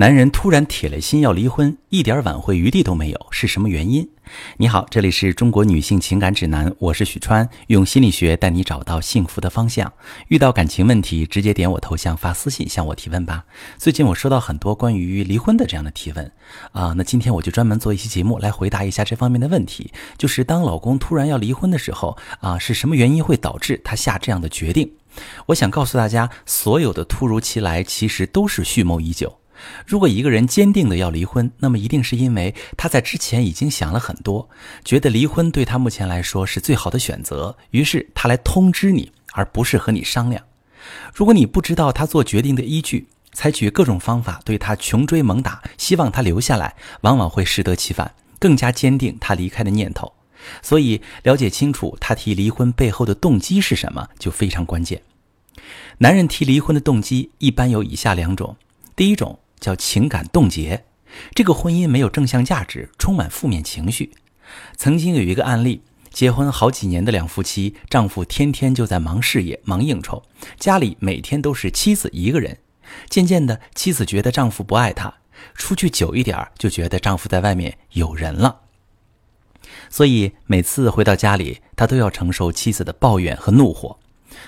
男人突然铁了心要离婚，一点挽回余地都没有，是什么原因？你好，这里是中国女性情感指南，我是许川，用心理学带你找到幸福的方向。遇到感情问题，直接点我头像发私信向我提问吧。最近我收到很多关于离婚的这样的提问啊，那今天我就专门做一期节目来回答一下这方面的问题。就是当老公突然要离婚的时候啊，是什么原因会导致他下这样的决定？我想告诉大家，所有的突如其来其实都是蓄谋已久。如果一个人坚定的要离婚，那么一定是因为他在之前已经想了很多，觉得离婚对他目前来说是最好的选择，于是他来通知你，而不是和你商量。如果你不知道他做决定的依据，采取各种方法对他穷追猛打，希望他留下来，往往会适得其反，更加坚定他离开的念头。所以，了解清楚他提离婚背后的动机是什么，就非常关键。男人提离婚的动机一般有以下两种，第一种。叫情感冻结，这个婚姻没有正向价值，充满负面情绪。曾经有一个案例，结婚好几年的两夫妻，丈夫天天就在忙事业、忙应酬，家里每天都是妻子一个人。渐渐的，妻子觉得丈夫不爱她，出去久一点就觉得丈夫在外面有人了。所以每次回到家里，他都要承受妻子的抱怨和怒火。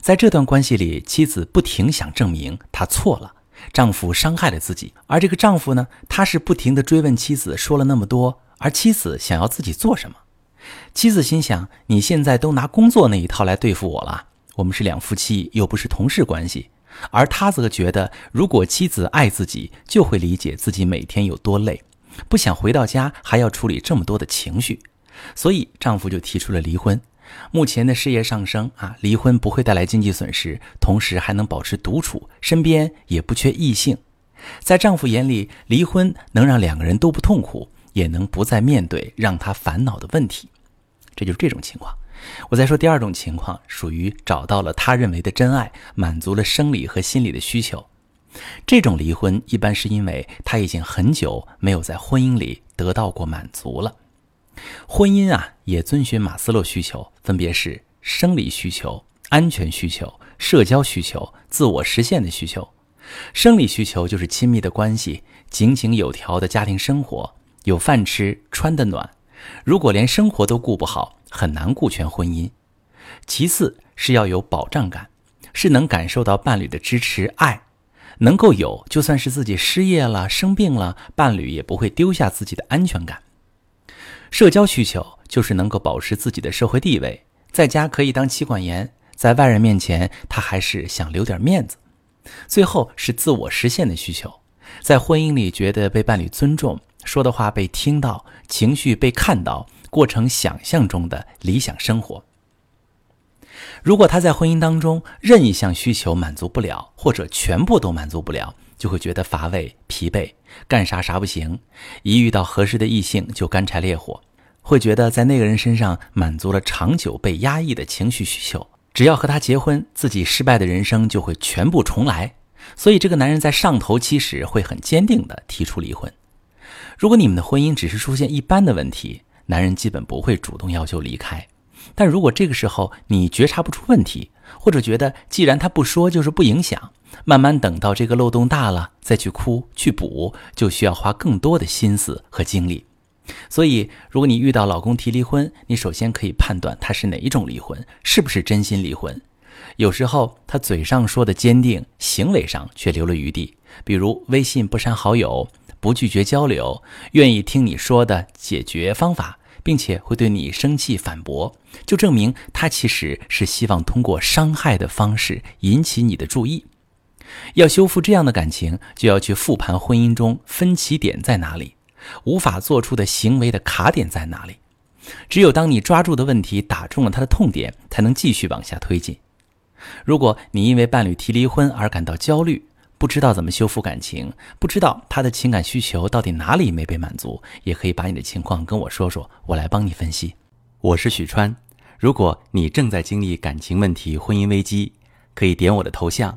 在这段关系里，妻子不停想证明他错了。丈夫伤害了自己，而这个丈夫呢，他是不停地追问妻子说了那么多，而妻子想要自己做什么？妻子心想：你现在都拿工作那一套来对付我了，我们是两夫妻，又不是同事关系。而他则觉得，如果妻子爱自己，就会理解自己每天有多累，不想回到家还要处理这么多的情绪，所以丈夫就提出了离婚。目前的事业上升啊，离婚不会带来经济损失，同时还能保持独处，身边也不缺异性。在丈夫眼里，离婚能让两个人都不痛苦，也能不再面对让他烦恼的问题。这就是这种情况。我再说第二种情况，属于找到了他认为的真爱，满足了生理和心理的需求。这种离婚一般是因为他已经很久没有在婚姻里得到过满足了。婚姻啊，也遵循马斯洛需求，分别是生理需求、安全需求、社交需求、自我实现的需求。生理需求就是亲密的关系、井井有条的家庭生活、有饭吃、穿得暖。如果连生活都顾不好，很难顾全婚姻。其次是要有保障感，是能感受到伴侣的支持、爱，能够有，就算是自己失业了、生病了，伴侣也不会丢下自己的安全感。社交需求就是能够保持自己的社会地位，在家可以当妻管严，在外人面前他还是想留点面子。最后是自我实现的需求，在婚姻里觉得被伴侣尊重，说的话被听到，情绪被看到，过成想象中的理想生活。如果他在婚姻当中任一项需求满足不了，或者全部都满足不了，就会觉得乏味、疲惫，干啥啥不行。一遇到合适的异性就干柴烈火，会觉得在那个人身上满足了长久被压抑的情绪需求。只要和他结婚，自己失败的人生就会全部重来。所以这个男人在上头期时会很坚定地提出离婚。如果你们的婚姻只是出现一般的问题，男人基本不会主动要求离开。但如果这个时候你觉察不出问题，或者觉得既然他不说就是不影响。慢慢等到这个漏洞大了，再去哭去补，就需要花更多的心思和精力。所以，如果你遇到老公提离婚，你首先可以判断他是哪一种离婚，是不是真心离婚。有时候他嘴上说的坚定，行为上却留了余地，比如微信不删好友，不拒绝交流，愿意听你说的解决方法，并且会对你生气反驳，就证明他其实是希望通过伤害的方式引起你的注意。要修复这样的感情，就要去复盘婚姻中分歧点在哪里，无法做出的行为的卡点在哪里。只有当你抓住的问题打中了他的痛点，才能继续往下推进。如果你因为伴侣提离婚而感到焦虑，不知道怎么修复感情，不知道他的情感需求到底哪里没被满足，也可以把你的情况跟我说说，我来帮你分析。我是许川，如果你正在经历感情问题、婚姻危机，可以点我的头像。